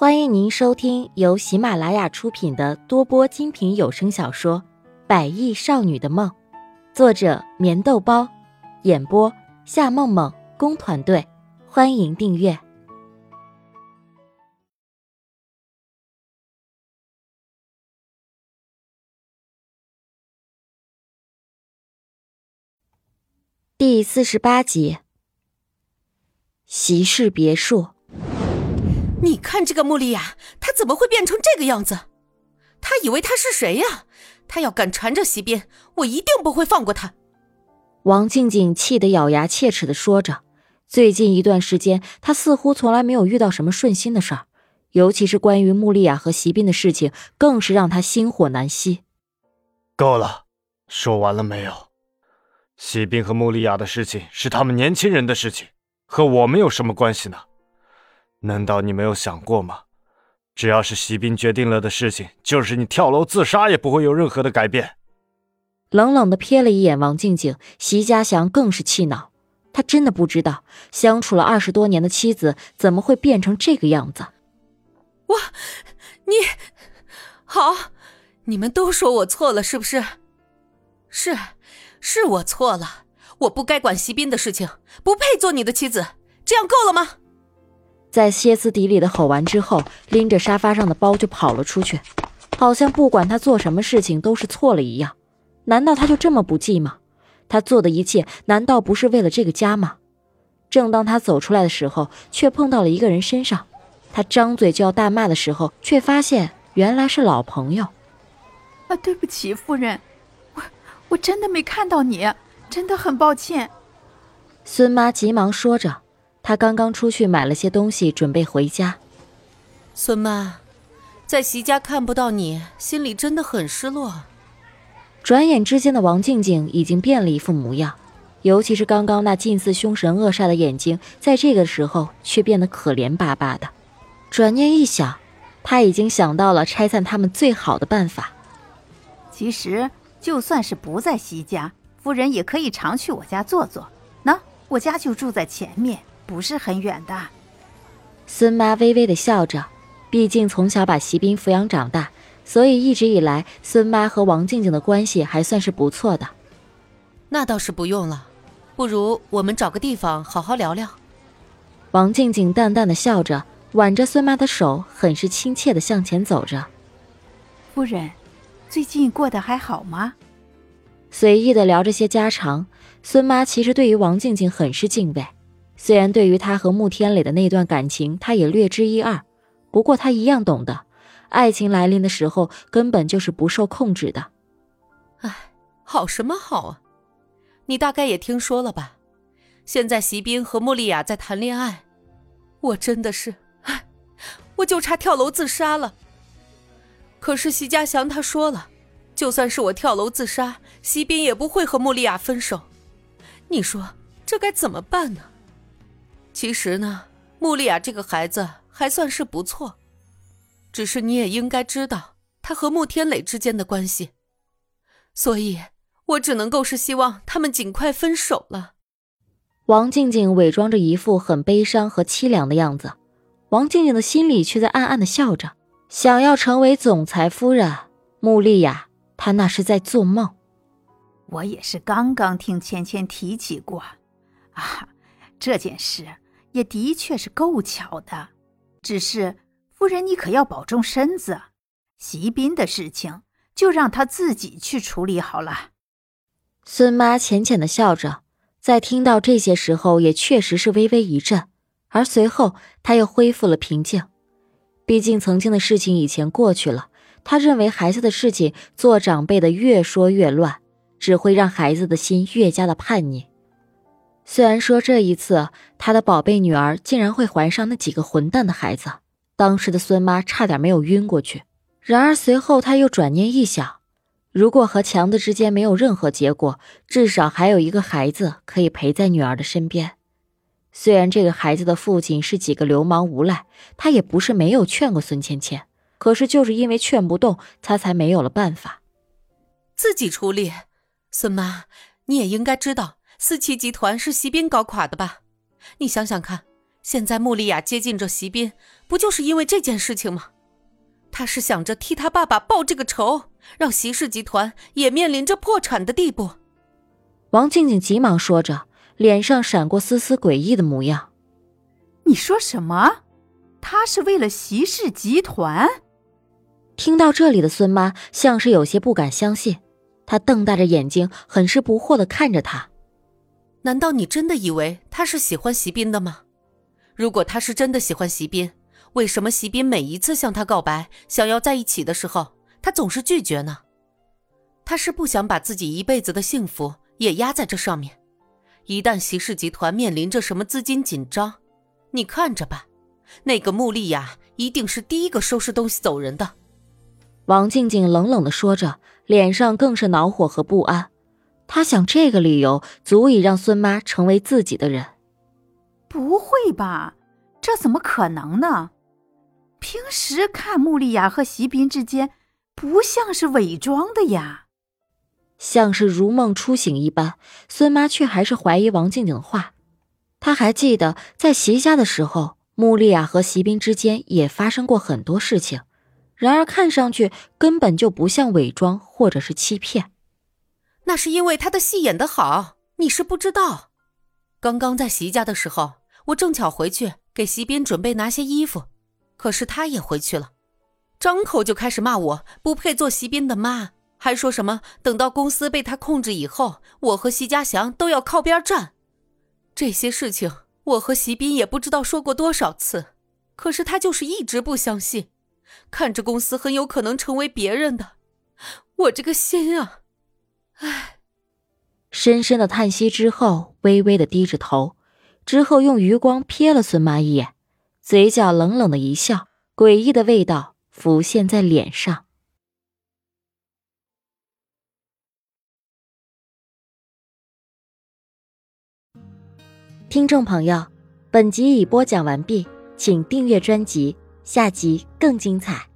欢迎您收听由喜马拉雅出品的多播精品有声小说《百亿少女的梦》，作者：棉豆包，演播：夏梦梦工团队。欢迎订阅第四十八集。席氏别墅。你看这个穆丽亚，她怎么会变成这个样子？她以为她是谁呀？她要敢缠着席斌，我一定不会放过她。王静静气得咬牙切齿的说着。最近一段时间，她似乎从来没有遇到什么顺心的事儿，尤其是关于穆丽亚和席斌的事情，更是让她心火难熄。够了，说完了没有？席斌和穆丽亚的事情是他们年轻人的事情，和我们有什么关系呢？难道你没有想过吗？只要是席斌决定了的事情，就是你跳楼自杀也不会有任何的改变。冷冷的瞥了一眼王静静，席家祥更是气恼。他真的不知道，相处了二十多年的妻子怎么会变成这个样子。我，你，好，你们都说我错了，是不是？是，是我错了，我不该管席斌的事情，不配做你的妻子，这样够了吗？在歇斯底里的吼完之后，拎着沙发上的包就跑了出去，好像不管他做什么事情都是错了一样。难道他就这么不济吗？他做的一切难道不是为了这个家吗？正当他走出来的时候，却碰到了一个人身上。他张嘴就要大骂的时候，却发现原来是老朋友。啊，对不起，夫人，我我真的没看到你，真的很抱歉。孙妈急忙说着。他刚刚出去买了些东西，准备回家。孙妈，在席家看不到你，心里真的很失落。转眼之间的王静静已经变了一副模样，尤其是刚刚那近似凶神恶煞的眼睛，在这个时候却变得可怜巴巴的。转念一想，他已经想到了拆散他们最好的办法。其实，就算是不在席家，夫人也可以常去我家坐坐。那，我家就住在前面。不是很远的，孙妈微微的笑着，毕竟从小把席斌抚养长大，所以一直以来孙妈和王静静的关系还算是不错的。那倒是不用了，不如我们找个地方好好聊聊。王静静淡淡的笑着，挽着孙妈的手，很是亲切的向前走着。夫人，最近过得还好吗？随意的聊着些家常，孙妈其实对于王静静很是敬畏。虽然对于他和穆天磊的那段感情，他也略知一二，不过他一样懂得，爱情来临的时候根本就是不受控制的。唉，好什么好啊？你大概也听说了吧？现在席斌和穆丽亚在谈恋爱，我真的是，唉，我就差跳楼自杀了。可是席家祥他说了，就算是我跳楼自杀，席斌也不会和穆丽亚分手。你说这该怎么办呢？其实呢，穆丽亚这个孩子还算是不错，只是你也应该知道他和穆天磊之间的关系，所以我只能够是希望他们尽快分手了。王静静伪装着一副很悲伤和凄凉的样子，王静静的心里却在暗暗的笑着。想要成为总裁夫人，穆丽亚，她那是在做梦。我也是刚刚听芊芊提起过，啊，这件事。也的确是够巧的，只是夫人，你可要保重身子。席斌的事情就让他自己去处理好了。孙妈浅浅的笑着，在听到这些时候，也确实是微微一震，而随后她又恢复了平静。毕竟曾经的事情以前过去了，她认为孩子的事情做长辈的越说越乱，只会让孩子的心越加的叛逆。虽然说这一次他的宝贝女儿竟然会怀上那几个混蛋的孩子，当时的孙妈差点没有晕过去。然而随后他又转念一想，如果和强子之间没有任何结果，至少还有一个孩子可以陪在女儿的身边。虽然这个孩子的父亲是几个流氓无赖，他也不是没有劝过孙芊芊，可是就是因为劝不动，他才没有了办法，自己处理。孙妈，你也应该知道。四七集团是席斌搞垮的吧？你想想看，现在穆丽亚接近着席斌，不就是因为这件事情吗？他是想着替他爸爸报这个仇，让席氏集团也面临着破产的地步。王静静急忙说着，脸上闪过丝丝诡异的模样。你说什么？他是为了席氏集团？听到这里的孙妈像是有些不敢相信，她瞪大着眼睛，很是不惑的看着他。难道你真的以为他是喜欢席斌的吗？如果他是真的喜欢席斌，为什么席斌每一次向他告白，想要在一起的时候，他总是拒绝呢？他是不想把自己一辈子的幸福也压在这上面。一旦席氏集团面临着什么资金紧张，你看着吧，那个穆丽雅一定是第一个收拾东西走人的。王静静冷冷的说着，脸上更是恼火和不安。她想，这个理由足以让孙妈成为自己的人。不会吧？这怎么可能呢？平时看穆丽雅和席斌之间，不像是伪装的呀。像是如梦初醒一般，孙妈却还是怀疑王静静的话。她还记得在席家的时候，穆丽亚和席斌之间也发生过很多事情，然而看上去根本就不像伪装或者是欺骗。那是因为他的戏演得好，你是不知道。刚刚在席家的时候，我正巧回去给席斌准备拿些衣服，可是他也回去了，张口就开始骂我不配做席斌的妈，还说什么等到公司被他控制以后，我和席家祥都要靠边站。这些事情我和席斌也不知道说过多少次，可是他就是一直不相信，看着公司很有可能成为别人的，我这个心啊！唉，深深的叹息之后，微微的低着头，之后用余光瞥了孙妈一眼，嘴角冷冷的一笑，诡异的味道浮现在脸上。听众朋友，本集已播讲完毕，请订阅专辑，下集更精彩。